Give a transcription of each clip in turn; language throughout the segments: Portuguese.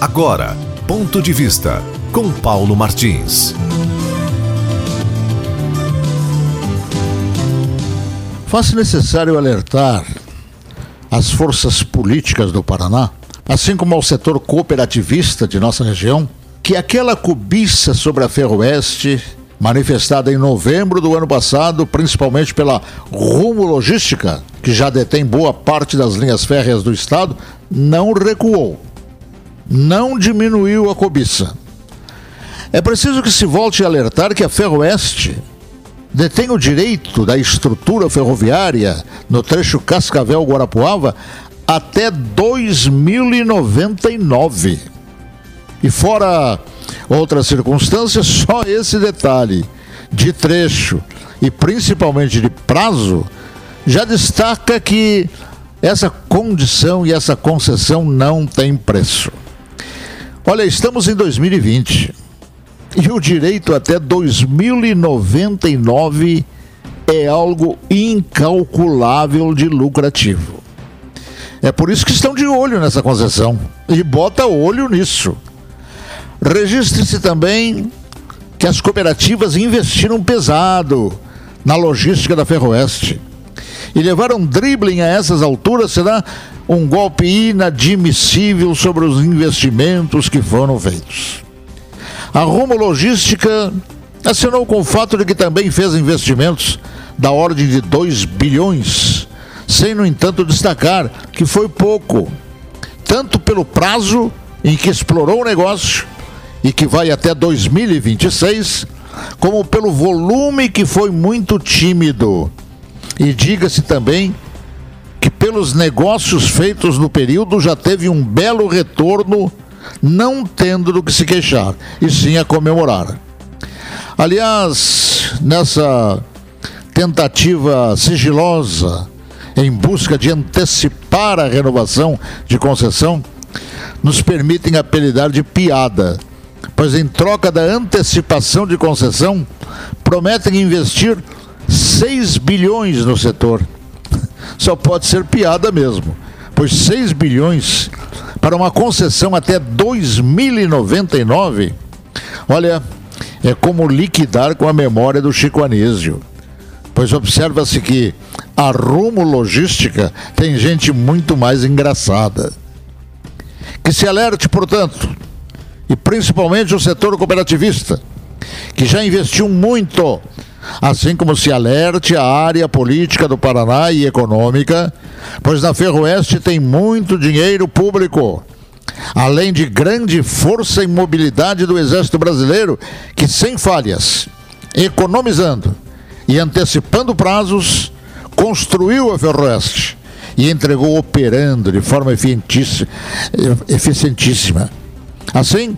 Agora, ponto de vista com Paulo Martins. Faz necessário alertar as forças políticas do Paraná, assim como ao setor cooperativista de nossa região, que aquela cobiça sobre a Ferroeste, manifestada em novembro do ano passado, principalmente pela Rumo Logística, que já detém boa parte das linhas férreas do estado, não recuou não diminuiu a cobiça. É preciso que se volte a alertar que a Ferroeste detém o direito da estrutura ferroviária no trecho Cascavel-Guarapuava até 2099. E fora outras circunstâncias, só esse detalhe de trecho e principalmente de prazo já destaca que essa condição e essa concessão não tem preço. Olha, estamos em 2020 e o direito até 2099 é algo incalculável de lucrativo. É por isso que estão de olho nessa concessão e bota olho nisso. Registre-se também que as cooperativas investiram pesado na logística da Ferroeste e levar um dribbling a essas alturas será um golpe inadmissível sobre os investimentos que foram feitos. A Rumo Logística assinou com o fato de que também fez investimentos da ordem de 2 bilhões, sem, no entanto, destacar que foi pouco, tanto pelo prazo em que explorou o negócio e que vai até 2026, como pelo volume que foi muito tímido e diga-se também pelos negócios feitos no período, já teve um belo retorno, não tendo do que se queixar, e sim a comemorar. Aliás, nessa tentativa sigilosa em busca de antecipar a renovação de concessão, nos permitem apelidar de piada, pois em troca da antecipação de concessão, prometem investir 6 bilhões no setor. Só pode ser piada mesmo, pois 6 bilhões para uma concessão até 2099, olha, é como liquidar com a memória do Chico Anísio. Pois observa-se que a Rumo Logística tem gente muito mais engraçada. Que se alerte, portanto, e principalmente o setor cooperativista, que já investiu muito assim como se alerte a área política do Paraná e econômica, pois na Ferroeste tem muito dinheiro público, além de grande força e mobilidade do Exército Brasileiro, que sem falhas, economizando e antecipando prazos, construiu a Ferroeste e entregou operando de forma eficientíssima. Assim,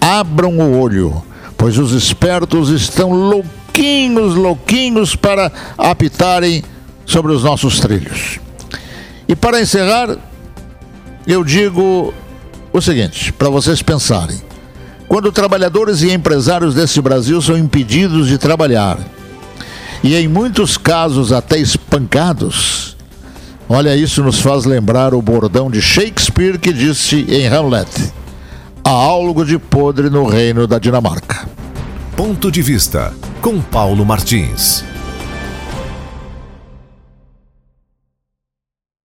abram o olho, pois os espertos estão louquinhos, louquinhos para apitarem sobre os nossos trilhos. E para encerrar, eu digo o seguinte, para vocês pensarem. Quando trabalhadores e empresários desse Brasil são impedidos de trabalhar, e em muitos casos até espancados, olha, isso nos faz lembrar o bordão de Shakespeare que disse em Hamlet: há algo de podre no reino da Dinamarca. Ponto de vista com Paulo Martins.